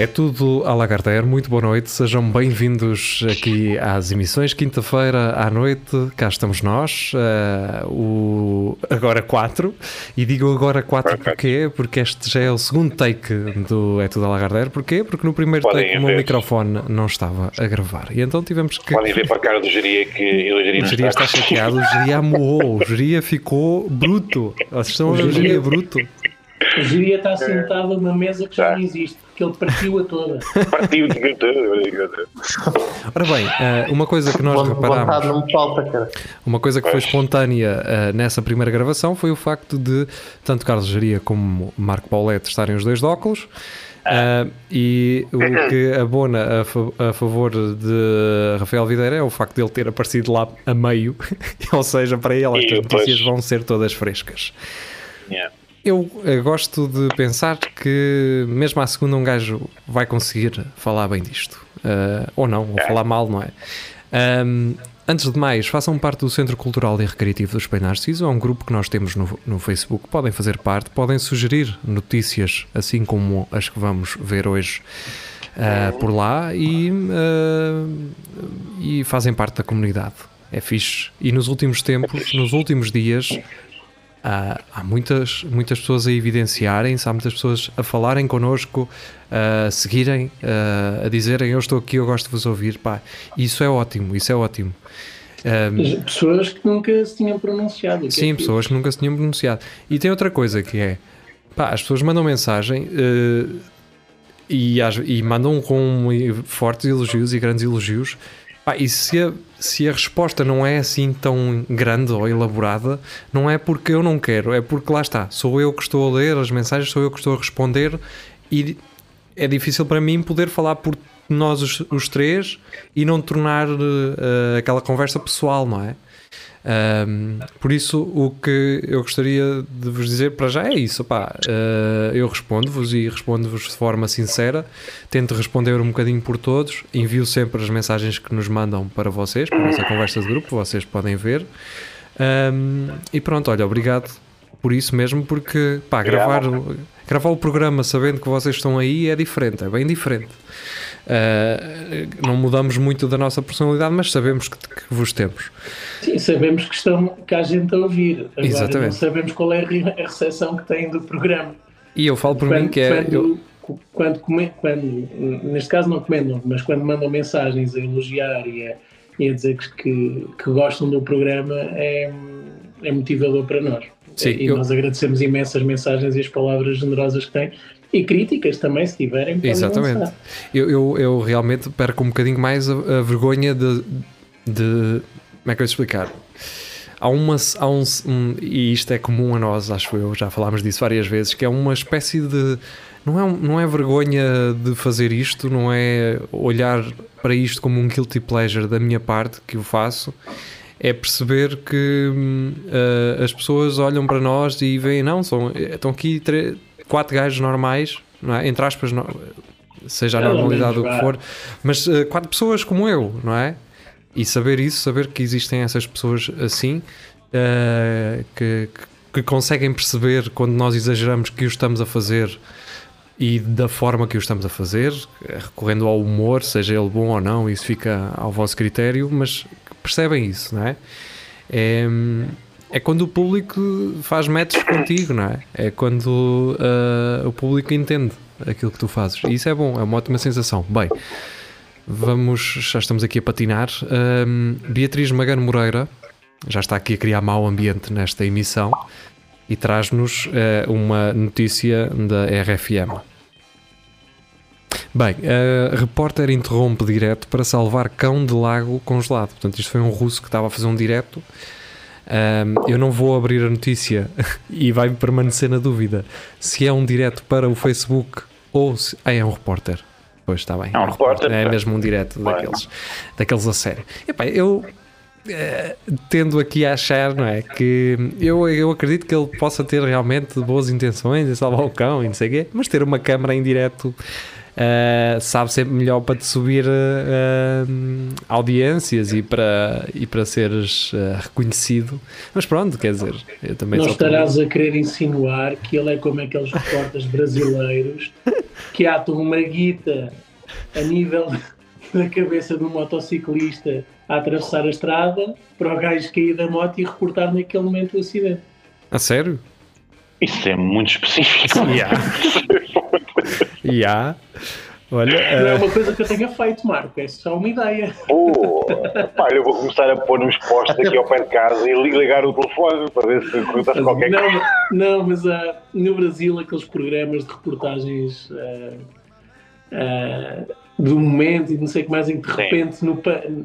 É tudo à Lagardère, muito boa noite, sejam bem-vindos aqui às emissões. Quinta-feira à noite, cá estamos nós, uh, o Agora 4. E digo Agora 4 porquê? Porque este já é o segundo take do É tudo à Lagardère. Porquê? Porque no primeiro Podem take o meu microfone não estava a gravar. E então tivemos que. Podem ver para a cara do Geria que eu Geria O Geria está chateado, o Geria amoou, o Geria ficou bruto. Vocês estão a ver o Geria bruto. O Giria está sentado numa mesa que já Tá. não existe, porque ele partiu-a toda. Partiu de Ora bem, eh, uma coisa que nós reparámos. Uma coisa que foi espontânea eh, nessa primeira gravação foi o facto de tanto Carlos Geria como Marco Paulette estarem os dois de óculos. eh, e o que abona a, fa- a favor de Rafael Videira é o facto de ele ter aparecido lá a meio, ou seja, para ele estas notícias vão ser todas frescas. Yeah. Eu eh, gosto de pensar que mesmo à segunda um gajo vai conseguir falar bem disto. Eh, ou não, ou falar mal, não é? Ahm, antes de mais, façam parte do Centro Cultural e Recreativo do Espelho Narciso. É um grupo que nós temos no, no Facebook. Podem fazer parte, podem sugerir notícias, assim como as que vamos ver hoje ah, por lá, e, ah, e fazem parte da comunidade. É fixe. E nos últimos tempos, nos últimos dias, Há, há muitas, muitas pessoas a evidenciarem-se, há muitas pessoas a falarem connosco, a seguirem, a, a dizerem eu estou aqui, eu gosto de vos ouvir. Pá, isso é ótimo, isso é ótimo. Ahm, Pessoas que nunca se tinham pronunciado. que sim, é pessoas que nunca se tinham pronunciado. E tem outra coisa que é, pá, as pessoas mandam mensagem eh, e, e mandam com fortes elogios e grandes elogios. E se a, se a resposta não é assim tão grande ou elaborada, não é porque eu não quero, é porque lá está, sou eu que estou a ler as mensagens, sou eu que estou a responder e é difícil para mim poder falar por nós os, os três e não tornar eh, aquela conversa pessoal, não é? Ahm, por isso, o que eu gostaria de vos dizer para já é isso. Pá, eh, eu respondo-vos e respondo-vos de forma sincera. Tento responder um bocadinho por todos. Envio sempre as mensagens que nos mandam para vocês, para a nossa conversa de grupo. Vocês podem ver. Ahm, e pronto, olha, obrigado por isso mesmo, porque pá, gravar, gravar o programa sabendo que vocês estão aí é diferente, é bem diferente. Ah, não mudamos muito da nossa personalidade, mas sabemos que, que vos temos. Sim, sabemos que, estão, que há gente a ouvir. Agora Exatamente. não sabemos qual é a re- a recepção que têm do programa. E eu falo por quando, mim que é. quando, eu- quando, quando- neste caso não comentam, mas quando mandam mensagens a elogiar e a, e a dizer que, que, que gostam do programa é, é motivador para nós. Sim, e eu- nós agradecemos imensas mensagens e as palavras generosas que têm. E críticas também, se tiverem. Exatamente. Eu, eu, eu realmente perco um bocadinho mais a, a vergonha de, de. Como é que eu explicar? Há uma. Há um, um- e isto é comum a nós, acho eu, já falámos disso várias vezes, que é uma espécie de. Não é, não é vergonha de fazer isto, não é olhar para isto como um guilty pleasure da minha parte que eu faço, é perceber que ah, as pessoas olham para nós e veem, não, são, estão aqui tre- quatro gajos normais, não é? entre aspas, no- seja a normalidade o que for, mas ah, quatro pessoas como eu, não é? E saber isso, saber que existem essas pessoas assim, que, que- que conseguem perceber quando nós exageramos que o estamos a fazer e da forma que o estamos a fazer, recorrendo ao humor, seja ele bom ou não, isso fica ao vosso critério, mas percebem isso, não é? É, é quando o público faz métodos contigo, não é? É quando ah, o público entende aquilo que tu fazes. E isso é bom, é uma ótima sensação. Bem, vamos, já estamos aqui a patinar. Ahm, Beatriz Magano Moreira já está aqui a criar mau ambiente nesta emissão e traz-nos eh, uma notícia da RFM. Bem, a repórter interrompe direto para salvar cão de lago congelado. Portanto, isto foi um russo que estava a fazer um direto. Ahm, eu não vou abrir a notícia e vai permanecer na dúvida se é um direto para o Facebook ou se. Ah, é um repórter. Pois está bem. É um repórter, É mesmo um direto daqueles, daqueles a sério. Epá, eu eh, tendo aqui a achar, não é? Que eu, eu acredito que ele possa ter realmente boas intenções em salvar o cão e não sei o quê, mas ter uma câmara em direto eh, sabe sempre melhor para te subir eh, audiências e para, e para seres reconhecido. Mas pronto, quer dizer, eu também Não estarás a querer insinuar que ele é como aqueles repórteres brasileiros que atam uma guita a nível da cabeça de um motociclista a atravessar a estrada para o gajo cair da moto e reportar naquele momento o acidente. A sério? Isso é muito específico. E há. Olha, Não é eh, uma coisa que eu tenha feito, Marco, é só uma ideia. Pô, pá, eu vou começar a pôr uns postos aqui ao pé de casa e li- ligar o telefone para ver se acontece qualquer coisa. Não, não mas ah, no Brasil aqueles programas de reportagens ah, do momento e não sei o que mais, em que de Sim. repente no,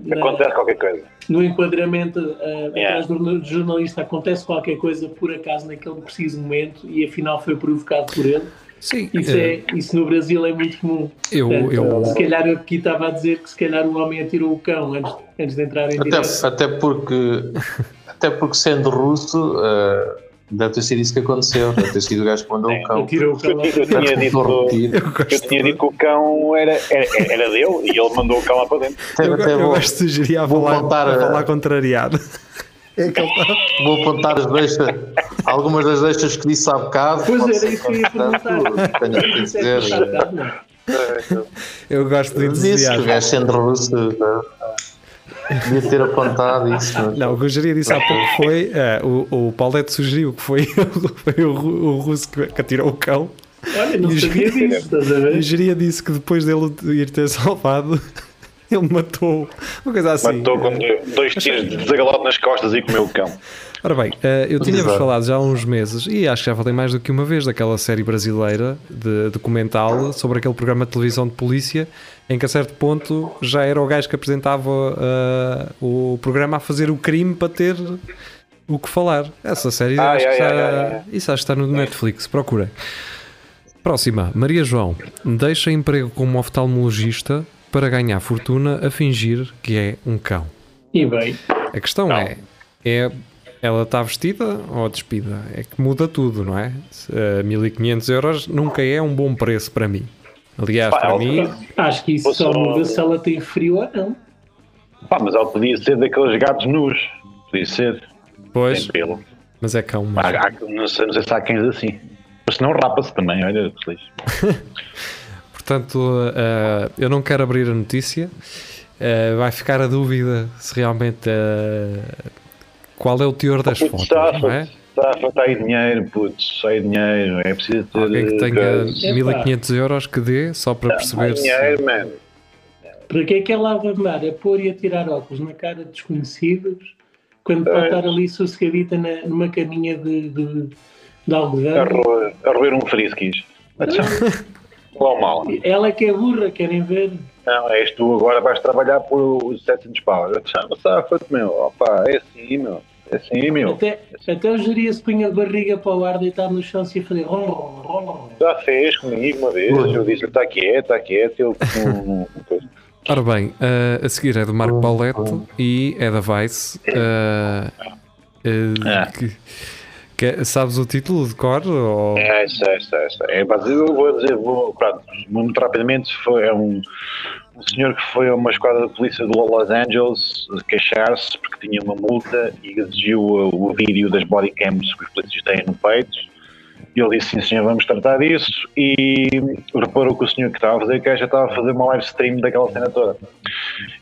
na- Acontece qualquer coisa. no enquadramento ah, Yeah. atrás do jornalista acontece qualquer coisa por acaso naquele preciso momento e afinal foi provocado por ele. Sim, Isso, eh, é, isso no Brasil é muito comum. eu, Portanto, eu, Se calhar eu aqui estava a dizer que se calhar o homem atirou o cão antes, antes de entrar em Até, direto. até porque, até porque sendo russo, eh, deve ter sido isso que aconteceu. Deve ter sido o gajo que mandou o cão. Atirou o cão Eu, tinha dito, eu tinha dito que o cão era, era, era dele e ele mandou o cão lá para dentro. Eu, até eu vou, gosto de sugerir a falar, falar contrariado. É que vou apontar as deixas, algumas das deixas que disse há bocado. Pois era isso que eu ia perguntar. Tenho que Isso é dizer. verdade, não. Eu gosto de Disse que o entusiasmo. gajo sendo russo eh, devia ter apontado isso. mas- Não, o que o Jeria disse há pouco foi. eh, o, o Paulette sugeriu que foi, foi o, o russo que, que atirou o cão. Olha, não sabia disso, estás a E o ver? Jeria disse que depois dele ir ter salvado, ele matou. Uma coisa assim. Matou com dois tiros de desagalote nas costas e comeu o cão. Ora bem, eh, eu tinha-vos falado já há uns meses, e acho que já falei mais do que uma vez, daquela série brasileira de documental sobre aquele programa de televisão de polícia, em que a certo ponto já era o gajo que apresentava eh, o programa a fazer o crime para ter o que falar. Essa série, Ah, acho que está, isso acho que está no Netflix, procurem. Próxima, Maria João, deixa emprego como oftalmologista para ganhar fortuna a fingir que é um cão. E bem, A questão Não. é, é ela está vestida ou despida? É que muda tudo, não é? Eh, 1500 euros nunca é um bom preço para mim. Aliás, Pá, para ela- mim, acho que isso só muda se ela tem frio ou não. Pá, mas ele podia ser daqueles gatos nus. Podia ser. pois, pelo. mas é cão. Há- Mas... há- não, sei, não sei se há cães assim. Mas se não, rapa-se também, olha, feliz. Portanto, eh, eu não quero abrir a notícia. Eh, vai ficar a dúvida se realmente eh, qual é o teor das Putz, fotos, está, não é? está a faltar aí dinheiro, putz, sai dinheiro. É preciso ter. Alguém que tenha coisa. 1500 euros que dê só para perceber Sai se. dinheiro, mano. Para que é que ela vai andar a pôr e a tirar óculos na cara de desconhecidos quando pode É. estar ali sossegadita na- numa caminha de, de, de A algodão? roer, a roer um frisquis. Não mal. Ela é que é burra, querem ver? Não, és tu agora vais trabalhar por os 700 pau. Chama safa-te, meu. Opa, é assim, meu. É assim, meu. Até, até o geria se punha a barriga para o ar, deitado no chão e a fazer rom, rom, rom. Já fez comigo uma vez. Eu disse-lhe, está quieto, está quieto. Ele. Ora bem, eh, a seguir é do Marco Paulette e é da Vice. Ah. que- que- sabes o título de cor? Ou... É, isso, é, isso, é, eu vou dizer, vou, pronto, muito rapidamente, foi é um, um senhor que foi a uma esquadra de polícia de Los Angeles queixar-se porque tinha uma multa e exigiu o, o vídeo das bodycams que os polícias têm no peito. E ele disse, sim senhor, vamos tratar disso. E reparou que o senhor que estava a fazer queixa estava a fazer uma live stream daquela cena toda.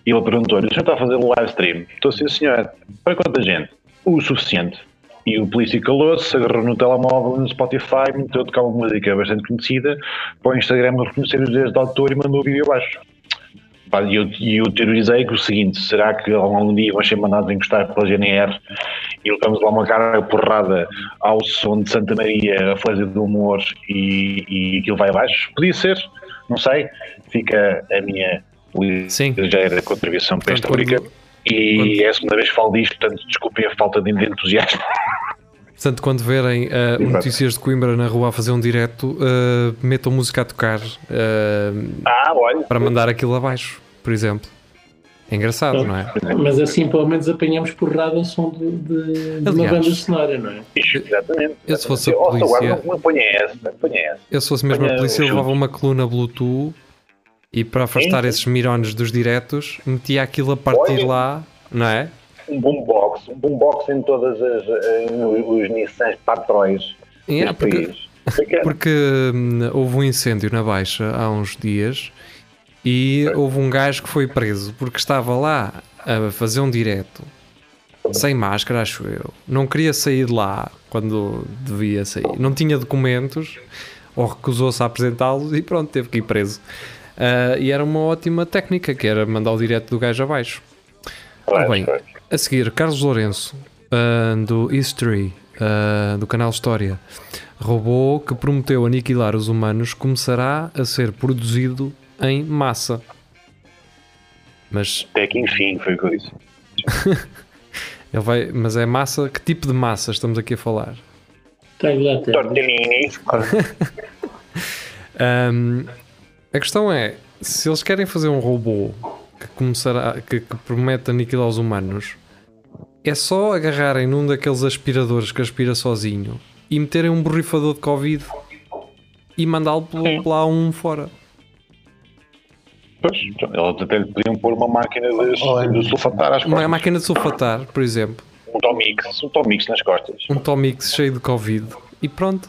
E ele perguntou-lhe, o senhor está a fazer live stream? Estou sim senhor. Para quanta gente? O suficiente. E o polícia calou-se, agarrou no telemóvel, no Spotify, meteu a tocar uma música bastante conhecida, para o Instagram reconhecer os direitos de autor e mandou o vídeo abaixo. E eu, eu teorizei que o seguinte, será que algum dia vão ser mandados encostar pela GNR e levamos lá uma cara porrada ao som de Santa Maria, a fazer do humor e, e aquilo vai abaixo? Podia ser, não sei. Fica a minha ligeira contribuição para esta rubrica. E é a segunda vez que falo disto, portanto, desculpem a falta de entusiasmo. Portanto, quando verem o Notícias de Coimbra na rua a fazer um direto, eh, metam música a tocar eh, Ah, olha. para mandar aquilo abaixo, por exemplo. É engraçado, não é? Mas assim pelo menos apanhamos porrada ao som de, de, de uma banda sonora, não é? Exatamente. Eu se fosse a polícia-. Eu se fosse mesmo a polícia, levava uma coluna Bluetooth e para afastar esses mirones dos diretos, metia aquilo a partir Olha. lá, não é? Um boombox, um boombox em todas as eh, os Nissan Patrões É, porque, porque hum, houve um incêndio na Baixa há uns dias e houve um gajo que foi preso porque estava lá a fazer um direto sem máscara, acho eu. Não queria sair de lá quando devia sair. Não tinha documentos ou recusou-se a apresentá-los e pronto, teve que ir preso. Ah, e era uma ótima técnica que era mandar o direto do gajo abaixo. Ora bem, a seguir, Carlos Lourenço, ah, do History, ah, do canal História, robô que prometeu aniquilar os humanos começará a ser produzido em massa. Mas Até que enfim, foi o que eu disse. ele vai, mas é massa, que tipo de massa estamos aqui a falar? Tortellini, Ahm, a questão é, se eles querem fazer um robô que começará, que, que promete aniquilar os humanos, é só agarrarem num daqueles aspiradores que aspira sozinho e meterem um borrifador de Covid e mandá-lo lá um fora. Pois, então, eles até lhe podiam pôr uma máquina de, de sulfatar às Uma costas. máquina de sulfatar, por exemplo, Um Tomix, um Tomix nas costas. um Tomix cheio de Covid e pronto.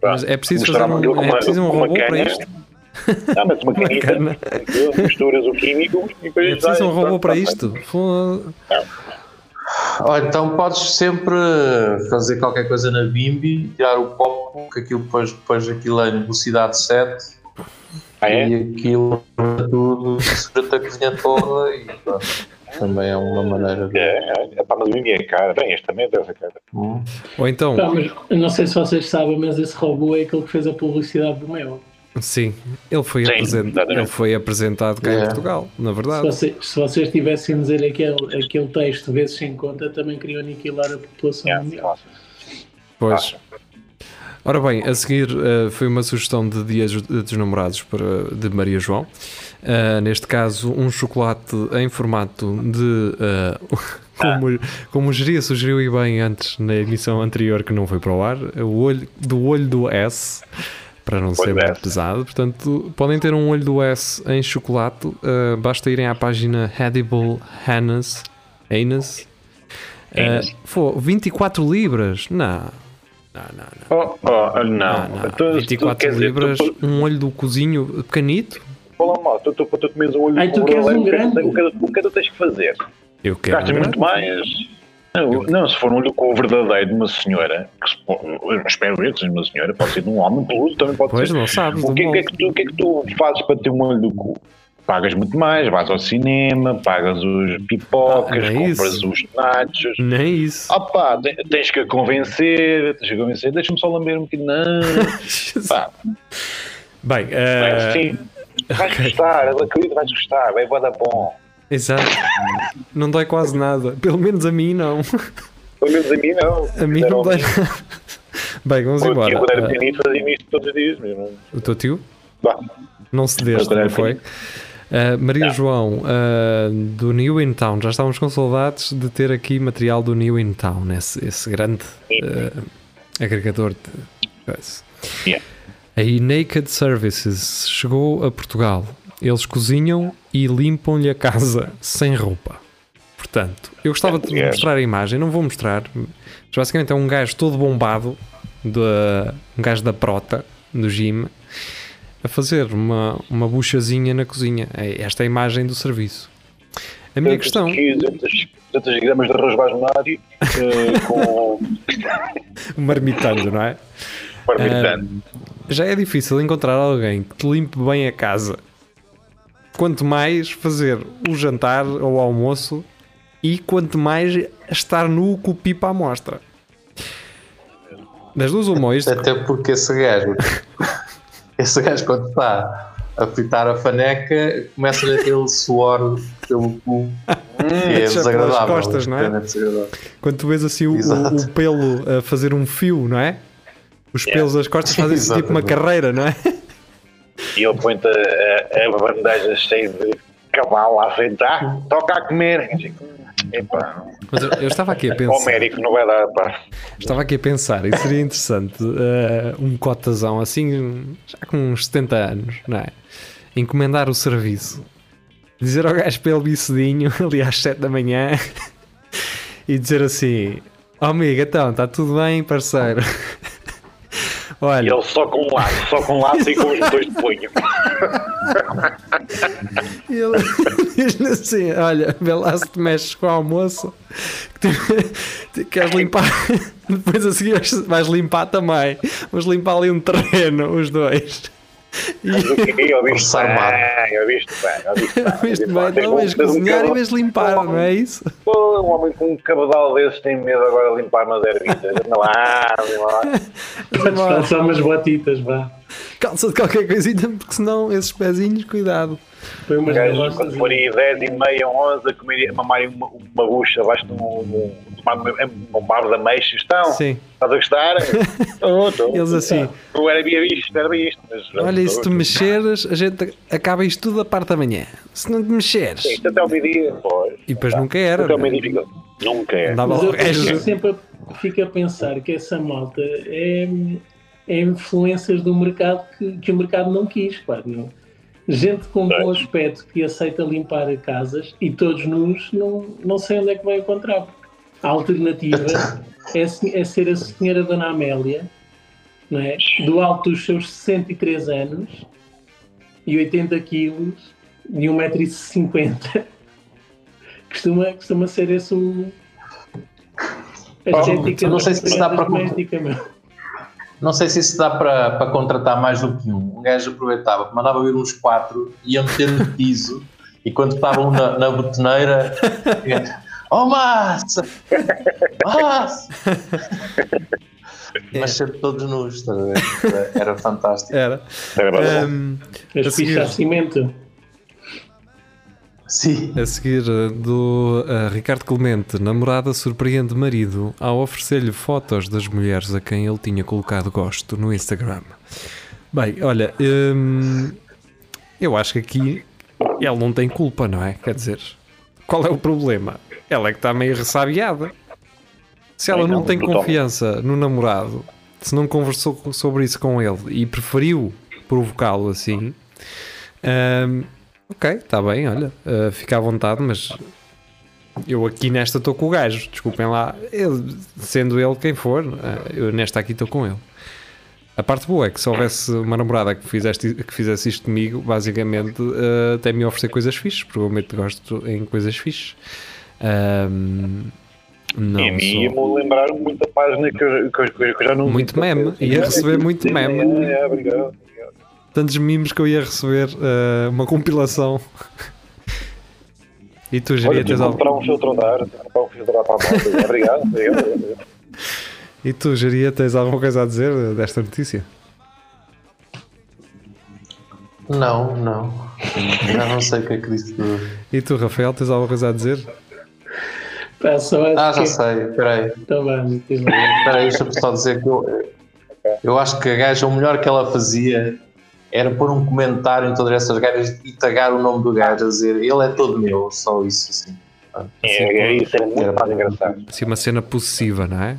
Pá, Mas é preciso fazer misturar um, é uma- preciso um uma robô para cana. isto. Ah, mas uma canita, cana. misturas o químico e depois É preciso um robô para vai- isto. Foda- Olha, então podes sempre fazer qualquer coisa na Bimbi, tirar o copo, que aquilo depois, depois aquilo é em velocidade 7 Ah, é? e aquilo tudo segura-te a cozinha toda e pronto. Também é uma maneira de. É, é, é, pá, mas o mim é cara. Bem, este também deve ser cara. Hum. Ou então, eu não sei se vocês sabem, mas esse robô é aquele que fez a publicidade do meu. Sim, ele foi, Sim, apresen- exatamente. ele foi apresentado cá em. Portugal, na Se verdade. vocês, se vocês tivessem a dizer aquele, aquele texto vezes sem conta, também queriam aniquilar a população Yeah, mundial. Pois. Ora bem, a seguir eh, foi uma sugestão de Dias dos Namorados para, de Maria João. Eh, neste caso, um chocolate em formato de. eh, como, como o Geria sugeriu e bem antes na emissão anterior que não foi para o ar, o olho, do olho do S, para não ser do muito pesado. Portanto, podem ter um olho do S em chocolate. eh, basta irem à página Edible Hannes. Eh, Hannes. Fô, 24 libras? Não. Não, não, não. Oh, oh, não. Não. Então, tu, 24 quer dizer, libras, Tu, um olho do cozinho pequenito? fala mal, tu, tu, tu comes um olho Ai, tu com queres um o que é que- grande? O que, o que é que tu tens que fazer? Eu quero. Gastas um muito grande. mais. Não, não, se for um olho com o verdadeiro de uma senhora, que se espero eu que seja uma senhora, pode ser de um homem peludo, também pode Pois, ser. não sabes. O que, é- que é que tu, que é que tu fazes para ter um olho do cu? Pagas muito mais, vais ao cinema, pagas os pipocas, Ah, compras isso. os nachos. Nem isso. Ah pá, tens que a convencer, tens que a convencer, deixa-me só lamber um bocadinho. Não, pá, Bem, é eh, assim. Vais gostar, eu acredito que vais gostar, vai dar bom. Exato. Não dói quase nada. Pelo menos a mim não. Pelo menos a mim não. A mim não dói nada. Bem, vamos O tio, embora. quando era Eh, pequenito, fazia isto todos os dias mesmo. o teu tio? Bah, Não se deste, quando não era foi? Uh, Maria João, uh, do New In Town, já estávamos com saudades de ter aqui material do New In Town, esse, esse grande uh, agregador de coisa. Yeah. A Naked Services chegou a Portugal. Eles cozinham e limpam-lhe a casa sem roupa. Portanto, eu gostava de mostrar a imagem, não vou mostrar, mas basicamente é um gajo todo bombado, da- um gajo da prota, do gym, a fazer uma, uma buchazinha na cozinha. É esta é a imagem do serviço. A minha questão. 200, 200 gramas de arroz basmati eh, com marmitando, não é? parmesano. Já é difícil encontrar alguém que te limpe bem a casa. Quanto mais fazer o jantar ou o almoço e quanto mais estar nu com o pipa à mostra. Das duas uma, isto Até porque esse gajo, esse gajo quando está a fritar a faneca, começa aquele suor pelo cu. é desagradável. costas, não é? desagradável. quando tu vês assim o, o- o pelo a fazer um fio, não é? Os pelos das costas fazem assim tipo uma carreira, não é? E ele põe-te a, a, bandeja cheia de cavalo à frente, ah, toca a comer. Epá, Mas eu, eu estava aqui a pensar. médico não vai dar, pá. Estava aqui a pensar, e seria interessante eh, um cotazão assim, já com uns 70 anos, não é? Encomendar o serviço, dizer ao gajo para ele vir cedinho, ali às 7 da manhã, e dizer assim: Oh amigo, então, está tudo bem, parceiro? E Olha, ele só com um lado, só com um lado e com os dois de punho. E ele diz-lhe assim: Olha, vê lá se te mexes com o almoço, que te- te- queres limpar. Depois a seguir vais- vais limpar também. Vamos limpar ali um terreno, os dois. E Eu vi Força armada. bem, eu vi bem, eu vi bem. eu vi bem, não vais cozinhar e vais limpar, não é isso? Um homem com um cabedal desses tem medo agora de limpar umas ervitas. Anda lá, anda lá. Calçar umas botitas, vá. Calça de qualquer coisinha, porque senão esses pezinhos, cuidado. Põe umas Gajo, quando for aí 10 e meia, 11, a comer, a mamarem uma, uma bucha abaixo de um, bar de ameixos. Estão? Sim. Estás a gostar? Estou. Eles assim: Não era bem isto, era bem isto. Mas, Olha, e se tu mexeres, a gente acaba isto tudo a parte da manhã. Se não te mexeres. Isto até ao meio-dia, pois. E depois nunca era. Até ao é? meio-dia fica. Nunca é. Andava Mas eu fico sempre fico a pensar que essa malta é influências do mercado que, que o mercado não quis, pá, não. Gente com bom aspecto que aceita limpar casas e todos nus, não, não sei onde é que vai encontrar. porque A alternativa é, é ser a senhora Dona Amélia, não é? do alto dos seus 63 anos e 80 quilos e 1,50m. Costuma, costuma ser esse o. A estética não sei se dá para- doméstica, meu. Não sei se isso dá para, para contratar mais do que um. Um gajo aproveitava, mandava vir uns quatro, ia meter no piso e quando estavam na, na botoneira, ia, oh massa! Massa! Mas sempre todos nus, estás a ver? Era, era fantástico. Era. Era As A seguir. de cimento. Sim. a seguir, uh, do uh, Ricardo Clemente, namorada surpreende marido ao oferecer-lhe fotos das mulheres a quem ele tinha colocado gosto no Instagram. Bem, olha, hum, eu acho que aqui ele não tem culpa, não é? Quer dizer, qual é o problema? Ela é que está meio ressabiada. Se ela não, não, tem confiança no namorado, se não conversou co- sobre isso com ele e preferiu provocá-lo assim, hum, ok, está bem, olha, uh, fica à vontade, mas eu aqui nesta estou com o gajo, desculpem lá, ele- sendo ele quem for, uh, eu nesta aqui estou com ele. A parte boa é que se houvesse uma namorada que fizesse, que fizesse isto comigo, basicamente uh, até me oferecer coisas fixes, provavelmente gosto em coisas fixes. Ahm, não e a mim sou- ia-me lembrar muita página que eu, que eu- que eu já não Muito meme, ia receber muito meme. É, obrigado. Tantos mimos que eu ia receber uh, uma compilação. E tu, tive tens algo? comprar um filtro de ar, comprar um filtro de ar para a moto. Obrigado. E tu, Jeria, tens alguma coisa a dizer desta notícia? Não, não. Já não sei o que é que disse. tudo. E tu, Rafael, tens alguma coisa a dizer? Pá, só acho Ah, já que... sei, peraí. Então vamos. Espera aí, deixa-me só dizer que eu, eu acho que a gaja, o melhor que ela fazia era pôr um comentário em todas essas gajas e tagar o nome do gajo a dizer ele é todo meu, só isso assim. É, é isso, era muito mais engraçado. Assim, uma cena possessiva, não é?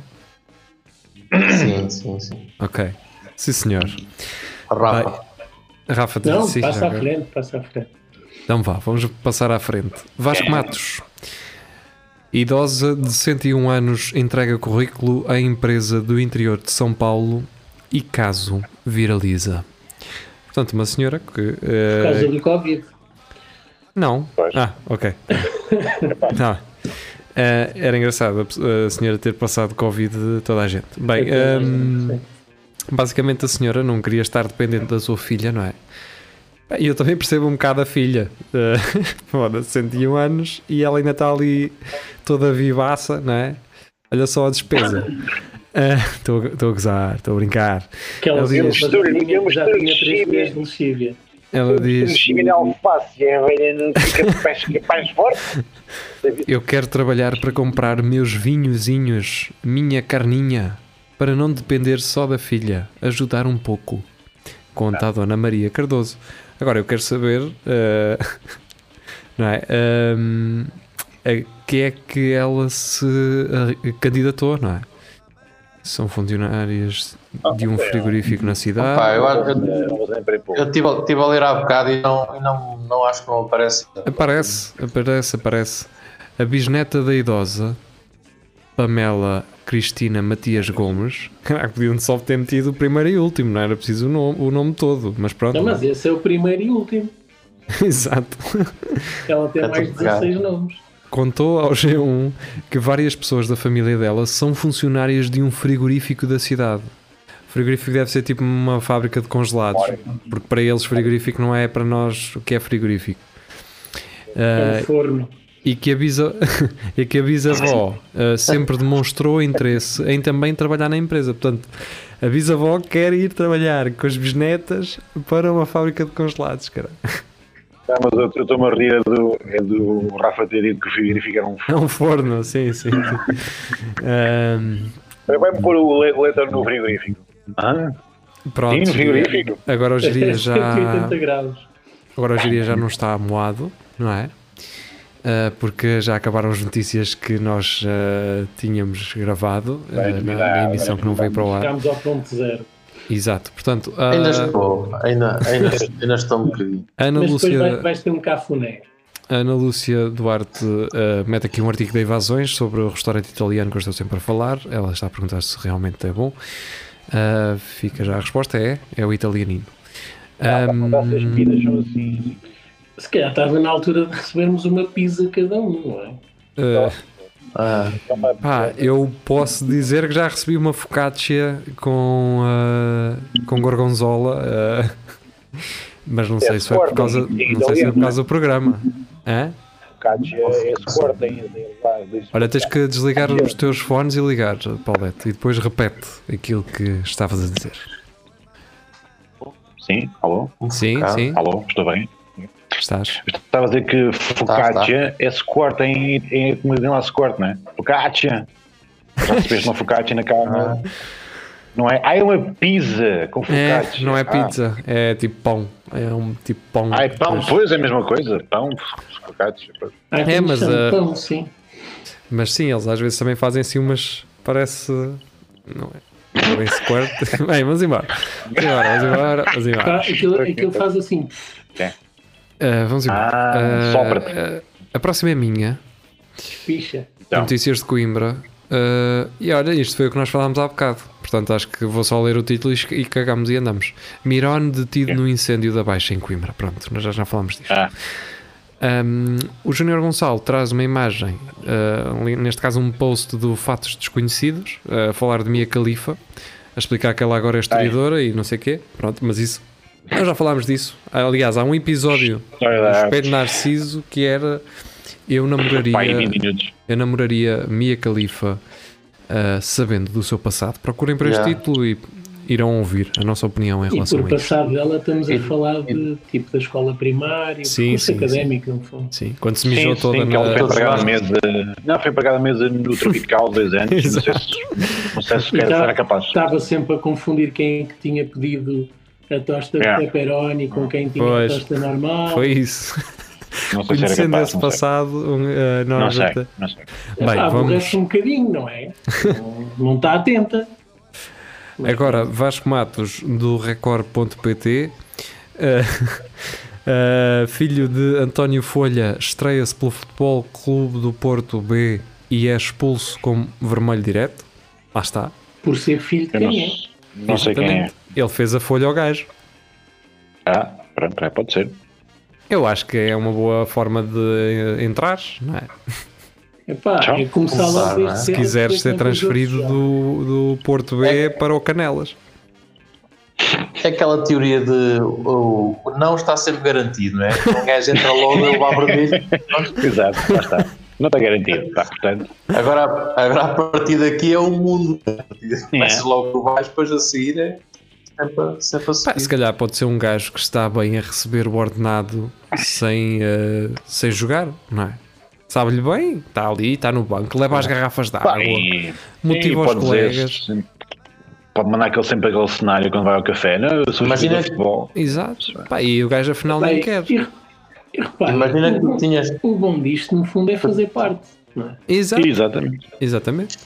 Sim, sim, sim. Ok. Sim, senhor. Rafa, Rafa, Não, sim, passa já à frente, passa à frente. Então vá, vamos passar à frente. Vasco Matos. Idosa de 101 anos entrega currículo à empresa do interior de São Paulo e caso viraliza. Portanto, uma senhora que. Por eh, causa do Covid. Não. Pois. Ah, ok. Tá. Eh, era engraçado a senhora ter passado Covid de toda a gente. Bem, ehm, Sim. basicamente a senhora não queria estar dependente da sua filha, não é? Bem, eu também percebo um bocado a filha. Eh, Foda-se, 101 anos e ela ainda está ali toda vivaça, não é? Olha só a despesa. Eh, Estou a- estou a gozar, estou a brincar. Que ela Ele já diz- tinha- já tinha três meses de lexívia. Ela Um diz: de alface e a velha não fica pés forte. Eu quero trabalhar para comprar meus vinhozinhos, minha carninha, para não depender só da filha, ajudar um pouco. Conta a Dona Maria Cardoso. Agora eu quero saber, eh, não é? Ahm, a que é que ela se ah, candidatou, não é? São funcionárias de um frigorífico na cidade. Pá, eu, acho- eu, Vamos em para eu tive, tive a ler há bocado e não, não, não acho que não aparece. Aparece, aparece, aparece. A bisneta da idosa, Pamela Cristina Matias Gomes. Caraca, podiam só ter metido o primeiro e último, não era preciso o nome, o nome todo, mas pronto. Não, mas esse é o primeiro e último. Exato. Ela tem É mais de tudo pegado. 16 nomes. Contou ao G1 que várias pessoas da família dela são funcionárias de um frigorífico da cidade. O frigorífico deve ser tipo uma fábrica de congelados, porque para eles frigorífico não é para nós o que é frigorífico. É Ah, um forno. e que a, bisa, e que a bisavó ah, sempre demonstrou interesse em também trabalhar na empresa. Portanto, a bisavó quer ir trabalhar com as bisnetas para uma fábrica de congelados, cara. Ah, mas eu estou-me a rir é do, é do Rafa ter dito que o frigorífico era um É um forno, sim, sim. Ahm, Vai-me pôr o le- letra no frigorífico. Ah, pronto. sim, no frigorífico. Agora o geria já, 180 graus. agora o geria já não está amoado, não é? Ah, porque já acabaram as notícias que nós ah, tínhamos gravado Vai na, na emissão que não veio para o ar. Chegámos ao ponto zero. Exato, portanto, ah, Ainda estou, ainda, ainda, ainda estou um bocadinho. Ana Mas depois vai, Lúcia, vais ter um cafuné. Ana Lúcia Duarte ah, mete aqui um artigo de invasões sobre o restaurante italiano que eu estou sempre a falar. Ela está a perguntar se realmente é bom. Ah, fica já a resposta: é, é o italianino. São assim. Se calhar estava na altura de recebermos uma pizza cada um, não é? ah, Ah, Pá, eu posso dizer que já recebi uma focaccia com, ah, com gorgonzola, ah, mas não sei se foi por causa, não sei se foi por causa do programa. Hã? Cátia é ainda. Olha, tens que desligar os teus fones e ligar, Paulette, e depois repete aquilo que estavas a dizer. Sim, alô? Sim, sim, Alô, estou bem. Estás. Estava a dizer que focaccia é suporte em, em como dizem lá suporte, não é? Focaccia. Já recebeste uma focaccia na carne? Não é? Ah, é uma pizza com É, focaccia. não é Ah. pizza, é tipo pão. É um tipo pão. Ah, é pão, Mas- pois é a mesma coisa. Pão, focaccia. Ah, É, mas, ah, pão, sim. Mas sim, eles às vezes também fazem assim umas. Parece. Não é? Não é bem squirt. Bem, vamos embora. Vamos embora, vamos embora, vamos embora. Aquilo, aquilo faz assim. Ah, vamos embora. Ah, sopra-te. ah, a próxima é minha. Picha. Então. Notícias de Coimbra. Ah, e olha, isto foi o que nós falámos há bocado. Portanto, acho que vou só ler o título e, e cagamos e andamos. Mirone detido no incêndio da Baixa em Coimbra. Pronto, nós já, já falamos disto. Ah, Um, o Júnior Gonçalo traz uma imagem, uh, neste caso um post do Fatos Desconhecidos, uh, a falar de Mia Khalifa, a explicar que ela agora é historiadora e não sei o quê. Pronto, mas isso, nós já falámos disso. Aliás, há um episódio do Espelho. Narciso que era eu namoraria, Pai, 20 minutos. eu namoraria Mia Khalifa uh, sabendo do seu passado. Procurem por este Yeah. título e irão ouvir a nossa opinião em E relação por a isso. passado dela estamos a E- falar de tipo da escola primária, Sim, curso sim, académico, no fundo. Sim, quando se mijou Sim, toda sim, na. foi empregada mesa. Não, foi empregada mesa no Tropical dois anos. não sei se, não sei se E tá- será capaz. Estava sempre a confundir quem é que tinha pedido a tosta Yeah. de pepperoni com quem tinha Pois. a tosta normal. Foi isso. Não sei Conhecendo capaz. esse Não passado, um, uh, Não nós sei, não sei. Bem, Epá, vamos. um bocadinho, não é? Não- não está atenta. Mas Agora, Vasco Matos, do Record.pt, uh, uh, filho de António Folha, estreia-se pelo Futebol Clube do Porto B e é expulso com vermelho direto. Lá está. Por ser filho de não, quem é? não sei quem é. Ele fez a folha ao gajo. Ah, pronto, é, pode ser. Eu acho que é uma boa forma de eh, entrar, não é? Epá, Tchau. é começar Começar, logo não é? Se quiseres ser é transferido do, do Porto B É. para o Canelas. é aquela teoria de o, o não está sempre garantido, não é? Um gajo entra logo, ele vai vermelho. Exato, lá está. Não está garantido. Tá, portanto, Agora, agora a partir daqui é o mundo. Daqui Começas logo por baixo, depois a seguir é sempre, a- sempre a Pá, se calhar pode ser um gajo que está bem a receber o ordenado sem, eh, sem jogar, não é? Sabe-lhe bem, está ali, está no banco, leva as garrafas de água, motiva os pode dizer, colegas. sim, pode mandar aquele, sempre aquele cenário quando vai ao café. Não, eu sou Imagina jogador de futebol. Exato. Pá, e o gajo afinal Bem, nem quer. E, E repara, Imagina que o, tu bom- tinhas. o bom disto, no fundo, é fazer parte. Não é? Exato. Exatamente. Exatamente.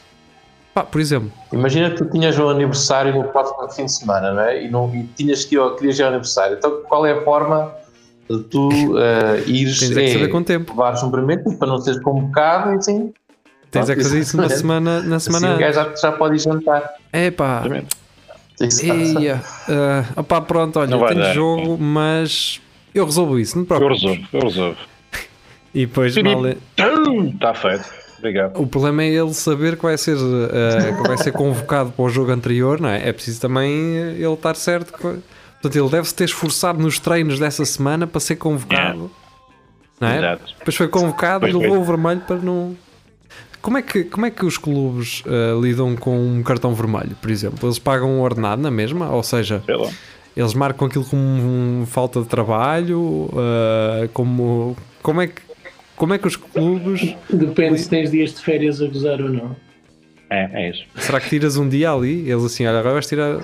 Pá, por exemplo, Imagina que tu tinhas um aniversário no próximo fim de semana, não é? E, não, e tinhas que ir querias ir ao aniversário. Então, qual é a forma de tu eh, ires Tens é que saber com tempo. levares um primeiro para não seres convocado e assim. tens é que fazer isso na semana, na assim semana o gajo antes. já, já pode ir jantar. É pá. Eia, ah, opá, pronto, olha, tenho dar. jogo, mas eu resolvo isso, não te Eu preocupes. resolvo, eu resolvo. E depois, mal, Está feito. Obrigado. o problema é ele saber que vai ser, ah, que vai ser convocado para o jogo anterior, não é? É preciso também ele estar certo. que- Portanto, ele deve-se ter esforçado nos treinos dessa semana para ser convocado. Não é? Exato. Depois foi convocado Pois e levou o vermelho para não. Como é que, como é que os clubes ah, lidam com um cartão vermelho, por exemplo? Eles pagam um ordenado na mesma? Ou seja, eles marcam aquilo como um falta de trabalho? ah, como, como, é que, como é que os clubes. Depende se tens dias de férias a gozar ou não. É, é isso. Será que tiras um dia ali? Eles assim, olha, agora vais tirar.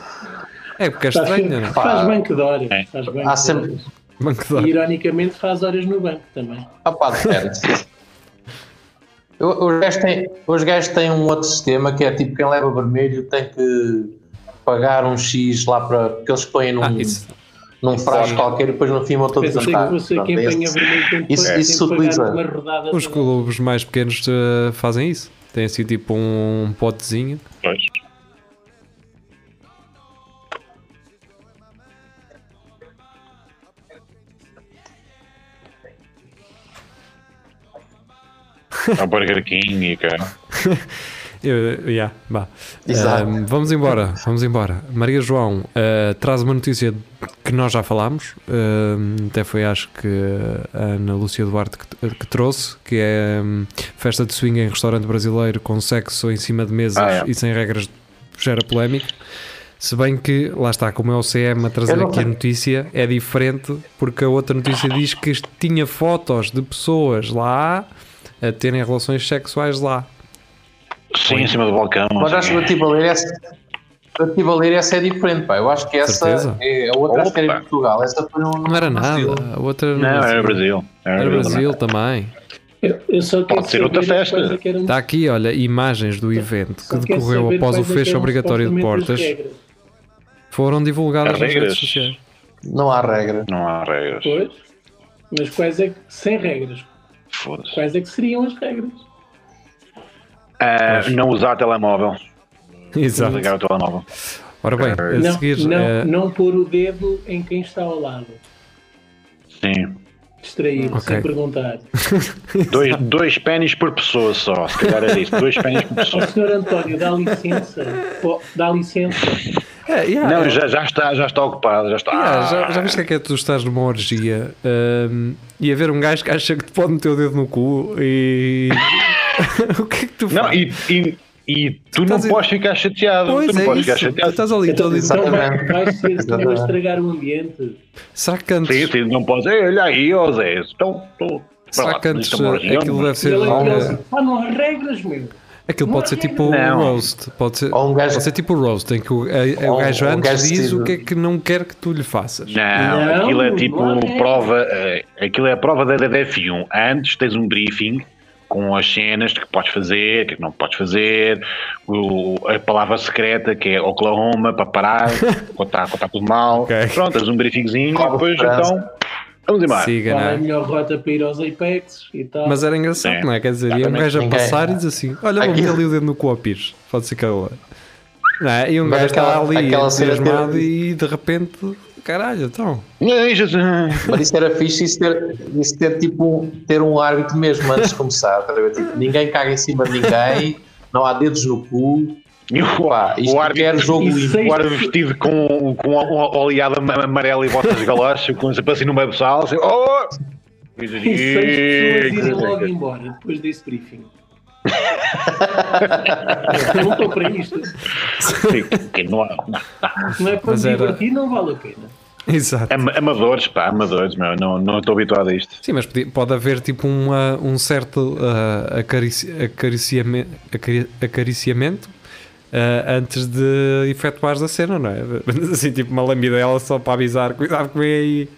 É porque é Faz, estranho, não é? faz bem que dói. É. Faz bem Há que sempre- dói. Banco de E horas. ironicamente faz horas no banco também. Ah pá, Os gajos, têm, os gajos têm um outro sistema que é tipo quem leva vermelho tem que pagar um X lá para. porque eles põem num, Ah, isso. Num frasco qualquer e depois no fim vão todos é tem que, Isso- isso se utiliza. Os clubes mais pequenos ah, fazem isso. Tem assim tipo um potezinho. Pois. É o Burger King e cara. Eu, yeah, vá. Exato. Ahm, vamos embora, vamos embora. Maria João ah, traz uma notícia que nós já falámos, ahm, até foi acho que a Ana Lúcia Duarte que, que trouxe, que é hum, festa de swing em restaurante brasileiro com sexo em cima de mesas Ah, é. e sem regras gera polémica. Se bem que, lá está, como é o CM a trazer aqui a notícia, é diferente porque a outra notícia diz que tinha fotos de pessoas lá a terem relações sexuais lá. Sim, em cima do balcão. Mas acho que a essa. Eu estive a ler essa é diferente, pá. Eu acho que essa Certeza? é a outra acho que era em Opa. Portugal. Essa foi um. Não era nada, a outra Não, era Brasil. Era, Era Brasil. Brasil também. Eu, eu só Pode ser outra festa. é Está aqui, olha, imagens do evento só que decorreu após o é fecho obrigatório de portas. Foram divulgadas As nas redes regras? sociais. Não há regra. Não há regras. Pois. Mas quais é que, sem regras, Foda-se. quais é que seriam as regras? Ah, não usar telemóvel. Exato. Ligar o telemóvel. Ora bem, a Não, seguir. não, eh, não pôr o dedo em quem está ao lado. Sim. Distraído, Ok. sem perguntar. Dois, dois pênis por pessoa só. Se calhar era isso. Dois pênis por Ó pessoa. senhor António, dá licença. Pô, dá licença. é, yeah, Não, já, já, está, já está ocupado. Já está. yeah, já, já viste que é que é tu estás numa orgia ehm, e haver um gajo que acha que te pode meter o dedo no cu e. o que é que tu Não, fazes? e, e, e tu não estás a- podes ficar chateado. Pois tu não é podes isso, ficar tu chateado. estás ali todo Então vai, Exatamente. vai ser tu a estragar o ambiente. Será que antes, Sim, sim, não podes. Ei, olha aí, ó Zé. Então, será que antes eh, aquilo deve ser. Ah, não há regras, meu. Aquilo pode ser tipo o Não. roast. Pode ser, um gajo- pode ser tipo o roast, em que o, a- a- o gajo um antes gajo diz o que é que não quer que tu lhe faças. Não, Não, aquilo é tipo não é. prova. Aquilo é a prova da, da F1. Antes tens um briefing com as cenas que podes fazer, que não podes fazer, o- a palavra secreta que é Oklahoma para parar, quando está, quando está tudo mal. Ok. Pronto, tens um briefingzinho e Código depois então vamos embora. Siga, Qual é a é? melhor rota para ir aos Apex e tal. Mas era engraçado, Sim. não é? Quer dizer, ia um gajo a passar e diz assim: Olha, vou meter ali o dedo no cu ao Pires. Pode ser que. Não é? E um gajo está ali aquela entusiasmado e de repente, caralho, então. Ai, Jesus. Mas isso era fixe, isso ter, isso ter tipo um- ter um árbitro mesmo antes de começar. tá? Tipo, ninguém caga em cima de ninguém, não há dedos no cu. E o, Pá, isto o árbitro, jogo limpo. o árbitro vestido com, com um oleado am- amarelo e botas de galocha, com assim numa sala, assim, oh! E seis pessoas irem logo embora depois desse briefing. Eu não estou para isto. Não há- Não é para me divertir, não vale a pena. Exato. Ama- Amadores, pá, amadores, meu, não, não estou habituado a isto. Sim, mas pode haver tipo uma, um certo ah, acarici, acariciamento, acari- acariciamento ah, antes de efetuares a cena, não é? Assim, tipo uma lambidela só para avisar, cuidado que vem aí.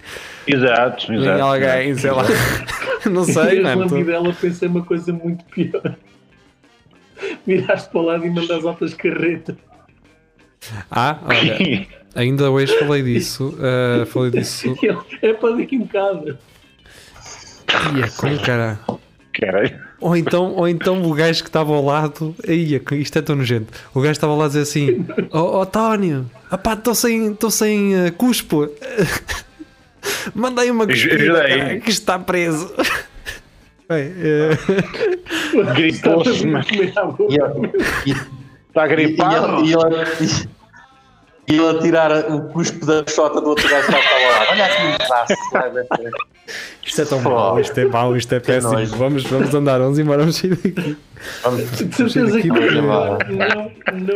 Exato, exato. alguém, sei lá. Não sei, a mano. tô- lambidela pensei uma coisa muito pior. Viraste para o lado e mandas altas carretas. Ah, olha, ainda hoje falei disso. ah, falei disso. É para daqui um bocado. Ia, com cara. Caralho. Ou então, ou então o gajo que estava ao lado, ia, isto é tão nojento. O gajo estava lá a dizer assim: Ó oh, Tónio, estou sem, tô sem uh, cuspo. Mandei uma cuspida, cara, que está preso. Bem, eh, Gripou-se, Estavas a mas. E e, está e, e gripado. e ele, e ele a tirar o cuspo da chota do outro gajo que estava lá. Olha aqui um braço. vai ver. isto é tão mau, isto é mau, isto é péssimo. nojo. Vamos, vamos andar, vamos embora, vamos sair daqui. Vamos. De certeza que Vamos não, não,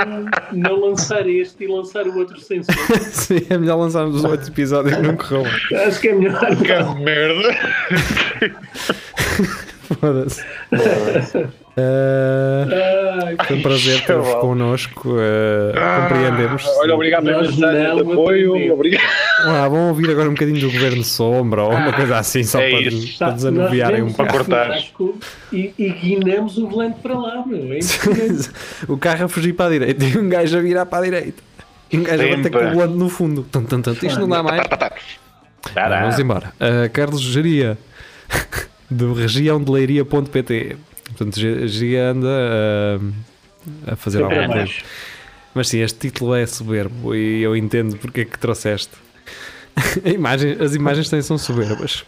não, não lançar este e lançar o outro sem som. Sim, é melhor lançarmos o outro episódio que não correu. Acho que é melhor. Que merda. Foda-se. Ai, foi um prazer ter-vos connosco. eh, compreendemos. Olha, obrigado pela Nós mensagem de não apoio. Obrigado. Ah, vão ouvir agora um bocadinho do Governo Sombra ou uma coisa assim, só é para, isso. para desanuviarem um pouco. E, e guinamos o volante para lá, meu. É impressionante. o carro a fugir para a direita e um gajo a virar para a direita. E um gajo a bater Sempre. com o volante no fundo. Tum, tum, tum. Isto não dá mais. Vamos embora. Uh, Carlos Geria, do regiãodeleiria.pt. Portanto, Ge- Geria anda uh, a fazer Sempre alguma coisa. Mas sim, este título é soberbo e eu entendo porque é que trouxeste. A imagem- as imagens também são soberbas.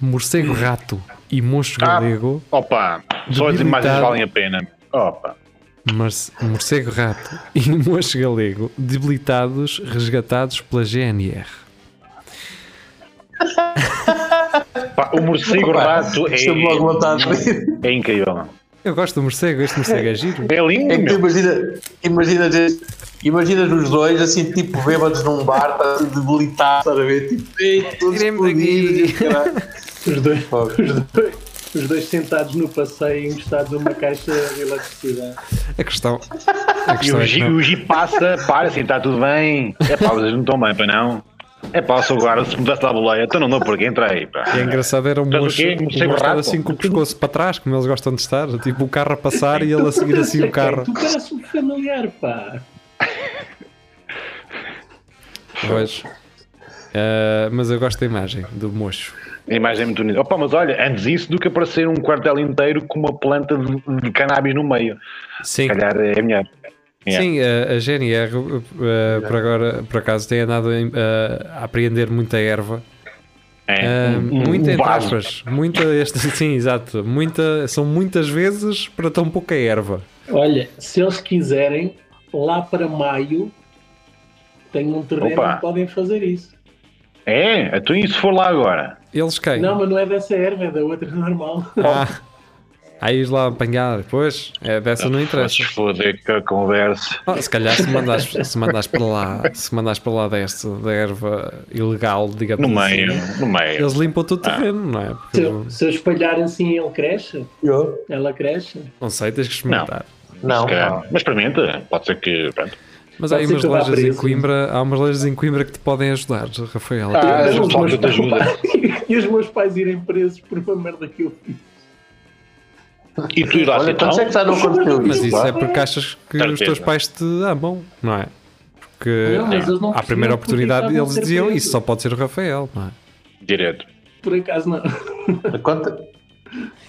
Morcego rato e monstro Ah. galego. Opa, só as imagens valem a pena. Opa. Morcego rato e monstro galego debilitados, resgatados pela GNR. Pá, o morcego Opa, rato é, rir. é incrível. Eu gosto do morcego, este morcego é giro. É lindo, É que tu meu. imagina, imaginas, os dois assim, tipo bêbados num bar, tá assim, debilitados, estás a ver? Tipo, ei, todos explodidos, e. Os dois, os, dois, os dois sentados no passeio encostados a uma caixa de eletricidade. A questão, a E questão o é que Gi, o Gi passa, para assim, está tudo bem. É pá, vocês não estão bem, para não. É pá, sou agora, se mudasse a boleia, então não dou porquê, entra aí, pá. E é engraçado era um Estás o moço, um rato? assim com o pescoço para trás, como eles gostam de estar, tipo o carro a passar e ele a seguir assim o carro. Tu parece um familiar, pá. Pois. Ah, mas eu gosto da imagem do mocho. A imagem é muito bonita. Opa, mas olha, antes isso do que aparecer um quartel inteiro com uma planta de, de cannabis no meio. Sim, Se calhar é melhor. Yeah. sim a, a GNR ah, por agora, por acaso, tem andado ah, a apreender muita erva. É, Ah, um- um muita entre aspas. Muita, este, sim, exato. Muita, são muitas vezes para tão pouca erva. Olha, se eles quiserem, lá para maio, tem um terreno Opa. onde podem fazer isso. É, então e se for lá agora? Eles quem? Não, mas não é dessa erva, é da outra normal. Ah, aí lá apanhar, pois, é, dessa não interessa. Se foder que a conversa. Ah, se calhar se mandas, se mandas para lá, se mandas para lá desta da erva ilegal, digamos No assim, meio, no meio. eles limpam todo o terreno, não é? Porque Se, eu- se eu espalhar assim, ele cresce, Eu? ela cresce. não sei, tens que experimentar. Não, calhar. não. Mas experimenta, pode ser que. Pronto. Mas há umas lojas em. Coimbra, há umas lojas em Coimbra que te podem ajudar, Rafael. Ah, eu os meus te ajuda. pais- e os meus pais irem presos por uma merda que eu fiz. E tu ir lá Olha, então? quantos é que já não aconteceu Mas isso? é porque achas que os Certeza. teus pais te amam, não é? Porque Não, à primeira oportunidade eles diziam isso só pode ser o Rafael, não é? Direto. Por acaso não. Quanta-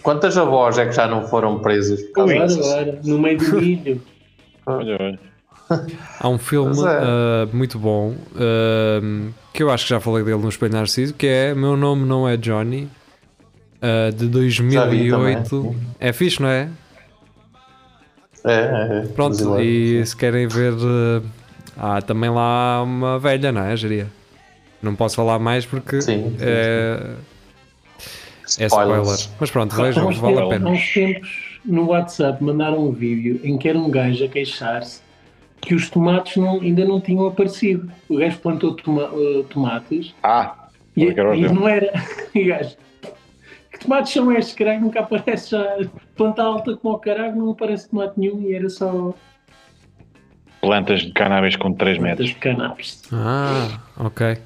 Quantas avós é que já não foram presas por causa Agora, no meio do milho. Olha, olha. Há um filme é. ah, muito bom ah, que eu acho que já falei dele no Espelho Narciso, que é Meu Nome Não É Johnny, ah, de 2008. também. É fixe, não é? É, é, é. Pronto, Brasileiro. e se querem ver, ah, há também lá uma velha, não é, Geria? Não posso falar mais porque Sim, sim, é, é spoiler. Spoilers. Mas pronto, vejam, vale a pena. Há uns tempos no WhatsApp mandaram um vídeo em que era um gajo a queixar-se que os tomates não- ainda não tinham aparecido. O gajo plantou toma- eh, tomates Ah, e, quero e não era. E o gajo, que tomates são estes, caralho? Nunca aparece já. Planta alta como o caralho, não aparece tomate nenhum e era só plantas de cannabis com 3 plantas metros. de cannabis. Ah, ok.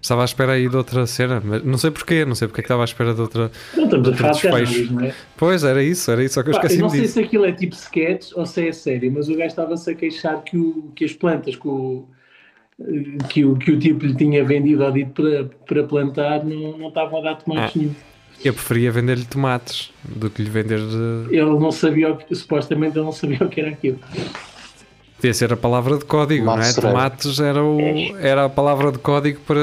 Estava à espera aí de outra cena, mas não sei porquê, não sei porque é que estava à espera de outra. Não estamos a falar de não é? Pois, era isso, era isso, só que eu Pá, eu esqueci-me não sei disso. se aquilo é tipo sketch ou se é sério, mas o gajo estava-se a queixar que, o, que as plantas que o, que, o, que o tipo lhe tinha vendido ao dito para, para plantar não, não estavam a dar tomates Ah. nenhum. Eu preferia vender-lhe tomates do que lhe vender. de- Ele não sabia, o que, supostamente ele não sabia o que era aquilo. Podia ser a palavra de código, não é? Tomates era, o, era a palavra de código para,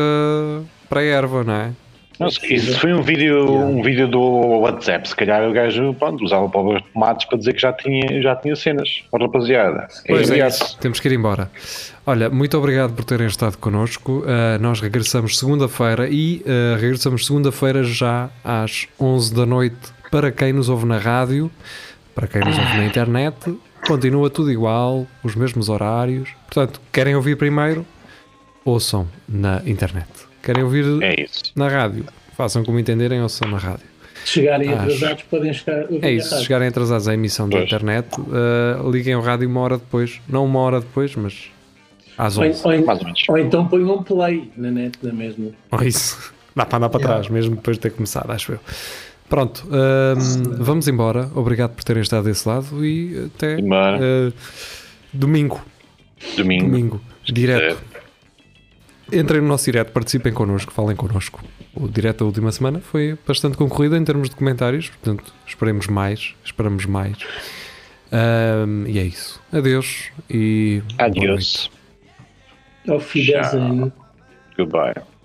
para a erva, não é? Não, Isso foi um vídeo, um vídeo do WhatsApp. Se calhar o gajo pronto, usava para os tomates para dizer que já tinha, já tinha cenas. Ó, rapaziada, é Pois é, imediato. isso. temos que ir embora. Olha, muito obrigado por terem estado connosco. Uh, nós regressamos segunda-feira e uh, regressamos segunda-feira já às 11 da noite para quem nos ouve na rádio, para quem nos ouve na internet. Continua tudo igual, os mesmos horários. Portanto, querem ouvir primeiro? Ouçam na internet. Querem ouvir É isso. na rádio? Façam como entenderem, ouçam na rádio. Se chegarem Acho. atrasados, podem chegar. ouvir É isso, se chegarem atrasados à emissão da Pois. internet, uh, liguem o rádio uma hora depois. Não uma hora depois, mas às Ou, 11. ou- Mais ou menos. ou então ponham um play na net da mesma. Ou isso. Dá para andar para trás, mesmo depois de ter começado, acho eu. Pronto, hum, vamos embora. Obrigado por terem estado desse lado e até uh, domingo. Domingo. Domingo, direto. Entrem no nosso direto, participem connosco, falem connosco. O direto da última semana foi bastante concorrido em termos de comentários, portanto, esperemos mais, esperamos mais. Hum, e é isso. Adeus e 10 Tchau. anos. Goodbye.